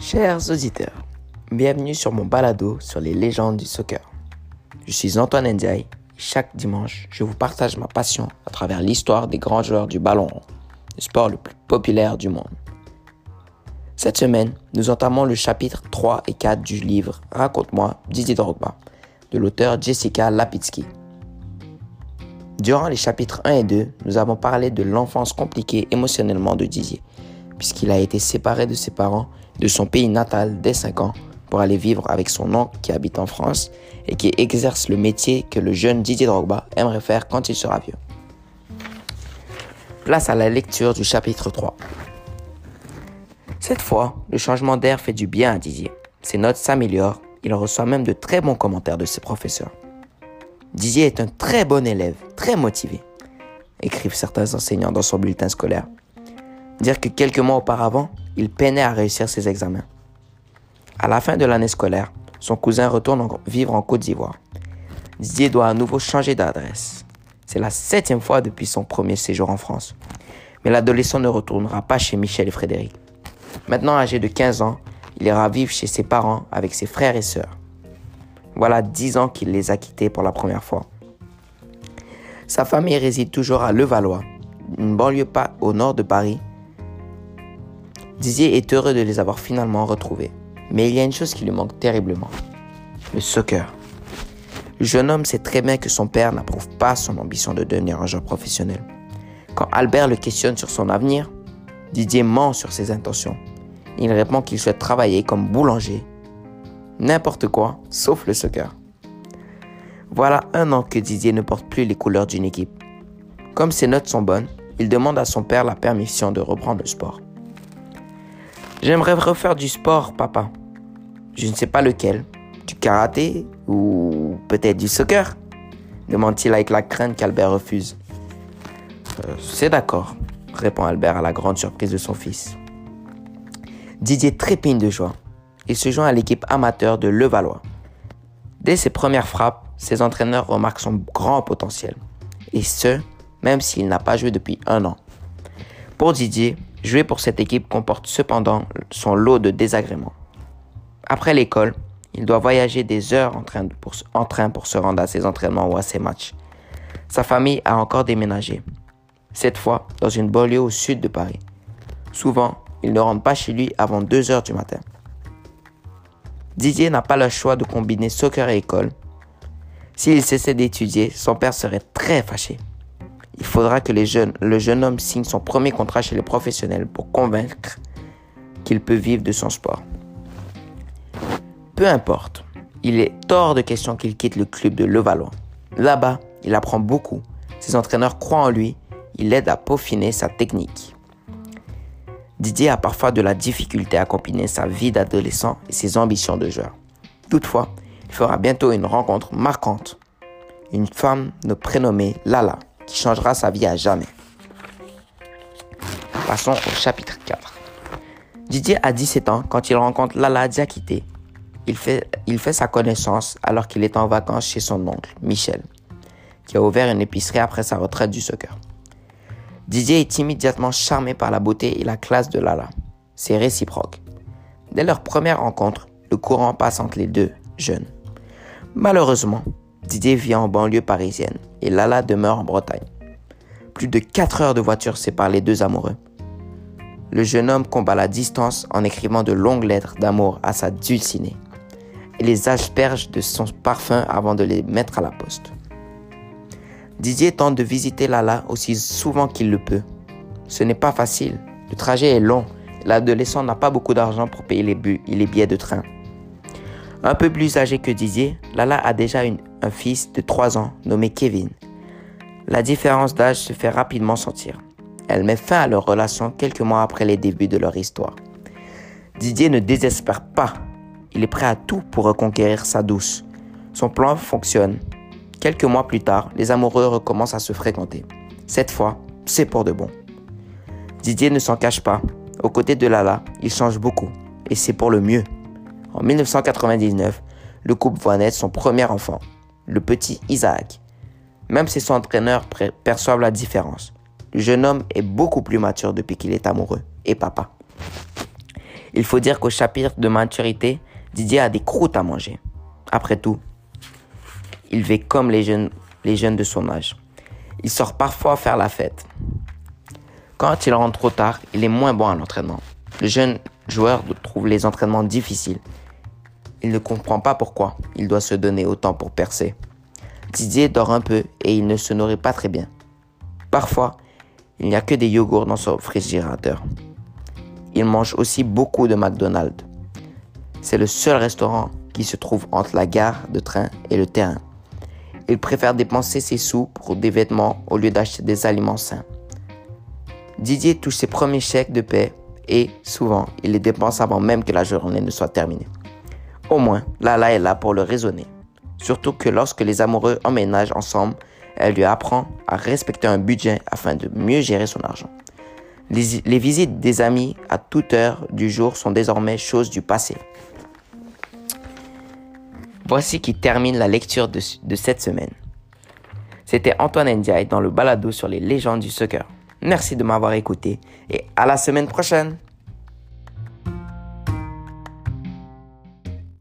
Chers auditeurs, bienvenue sur mon balado sur les légendes du soccer. Je suis Antoine Ndiaye et chaque dimanche, je vous partage ma passion à travers l'histoire des grands joueurs du ballon rond, le sport le plus populaire du monde. Cette semaine, nous entamons le chapitre 3 et 4 du livre Raconte-moi Didier Drogba de l'auteur Jessica Lapitsky. Durant les chapitres 1 et 2, nous avons parlé de l'enfance compliquée émotionnellement de Didier, puisqu'il a été séparé de ses parents de son pays natal dès 5 ans pour aller vivre avec son oncle qui habite en France et qui exerce le métier que le jeune Didier Drogba aimerait faire quand il sera vieux. Place à la lecture du chapitre 3. Cette fois, le changement d'air fait du bien à Didier. Ses notes s'améliorent, il reçoit même de très bons commentaires de ses professeurs. Didier est un très bon élève, très motivé, écrivent certains enseignants dans son bulletin scolaire. Dire que quelques mois auparavant, il peinait à réussir ses examens. À la fin de l'année scolaire, son cousin retourne vivre en Côte d'Ivoire. Didier doit à nouveau changer d'adresse. C'est la septième fois depuis son premier séjour en France. Mais l'adolescent ne retournera pas chez Michel et Frédéric. Maintenant âgé de 15 ans, il ira vivre chez ses parents avec ses frères et sœurs. Voilà dix ans qu'il les a quittés pour la première fois. Sa famille réside toujours à Levallois, une banlieue pas au nord de Paris. Didier est heureux de les avoir finalement retrouvés. Mais il y a une chose qui lui manque terriblement. Le soccer. Le jeune homme sait très bien que son père n'approuve pas son ambition de devenir un joueur professionnel. Quand Albert le questionne sur son avenir, Didier ment sur ses intentions. Il répond qu'il souhaite travailler comme boulanger n'importe quoi, sauf le soccer. Voilà un an que Didier ne porte plus les couleurs d'une équipe. Comme ses notes sont bonnes, il demande à son père la permission de reprendre le sport. J'aimerais refaire du sport, papa. Je ne sais pas lequel. Du karaté ou peut-être du soccer? Demande-t-il avec la crainte qu'Albert refuse. Euh, c'est d'accord, répond Albert à la grande surprise de son fils. Didier trépigne de joie il se joint à l'équipe amateur de Levallois. Dès ses premières frappes, ses entraîneurs remarquent son grand potentiel. Et ce, même s'il n'a pas joué depuis un an. Pour Didier, jouer pour cette équipe comporte cependant son lot de désagréments. Après l'école, il doit voyager des heures en train, pour, se rendre à ses entraînements ou à ses matchs. Sa famille a encore déménagé, cette fois dans une banlieue au sud de Paris. Souvent, il ne rentre pas chez lui avant 2 heures du matin. Didier n'a pas le choix de combiner soccer et école. S'il cessait d'étudier, son père serait très fâché. Il faudra que le jeune homme signe son premier contrat chez les professionnels pour convaincre qu'il peut vivre de son sport. Peu importe, il est hors de question qu'il quitte le club de Levallois. Là-bas, il apprend beaucoup. Ses entraîneurs croient en lui, il aide à peaufiner sa technique. Didier a parfois de la difficulté à combiner sa vie d'adolescent et ses ambitions de joueur. Toutefois, il fera bientôt une rencontre marquante. Une femme prénommée Lala, qui changera sa vie à jamais. Passons au chapitre 4. Didier a 17 ans quand il rencontre Lala Diakité. Il fait, il fait sa connaissance alors qu'il est en vacances chez son oncle, Michel, qui a ouvert une épicerie après sa retraite du soccer. Didier est immédiatement charmé par la beauté et la classe de Lala. C'est réciproque. Dès leur première rencontre, le courant passe entre les deux jeunes. Malheureusement, Didier vit en banlieue parisienne et Lala demeure en Bretagne. Plus de 4 heures de voiture séparent les deux amoureux. Le jeune homme combat la distance en écrivant de longues lettres d'amour à sa dulcinée et les asperge de son parfum avant de les mettre à la poste. Didier tente de visiter Lala aussi souvent qu'il le peut. Ce n'est pas facile. Le trajet est long. L'adolescent n'a pas beaucoup d'argent pour payer les, billets de train. Un peu plus âgé que Didier, Lala a déjà un fils de 3 ans nommé Kevin. La différence d'âge se fait rapidement sentir. Elle met fin à leur relation quelques mois après les débuts de leur histoire. Didier ne désespère pas. Il est prêt à tout pour reconquérir sa douce. Son plan fonctionne Quelques mois plus tard, les amoureux recommencent à se fréquenter. Cette fois, c'est pour de bon. Didier ne s'en cache pas. Aux côtés de Lala, il change beaucoup. Et c'est pour le mieux. En 1999, le couple voit naître son premier enfant, le petit Isaac. Même si son entraîneur perçoivent la différence. Le jeune homme est beaucoup plus mature depuis qu'il est amoureux et papa. Il faut dire qu'au chapitre de maturité, Didier a des croûtes à manger. Après tout, il vit comme les jeunes, les jeunes de son âge. Il sort parfois faire la fête. Quand il rentre trop tard, il est moins bon à l'entraînement. Le jeune joueur trouve les entraînements difficiles. Il ne comprend pas pourquoi il doit se donner autant pour percer. Didier dort un peu et il ne se nourrit pas très bien. Parfois, il n'y a que des yogourts dans son réfrigérateur. Il mange aussi beaucoup de McDonald's. C'est le seul restaurant qui se trouve entre la gare de train et le terrain. Il préfère dépenser ses sous pour des vêtements au lieu d'acheter des aliments sains. Didier touche ses premiers chèques de paix et souvent il les dépense avant même que la journée ne soit terminée. Au moins, Lala est là pour le raisonner. Surtout que lorsque les amoureux emménagent ensemble, elle lui apprend à respecter un budget afin de mieux gérer son argent. Les, visites des amis à toute heure du jour sont désormais choses du passé. Voici qui termine la lecture de, cette semaine. C'était Antoine Ndiaye dans le balado sur les légendes du soccer. Merci de m'avoir écouté et à la semaine prochaine.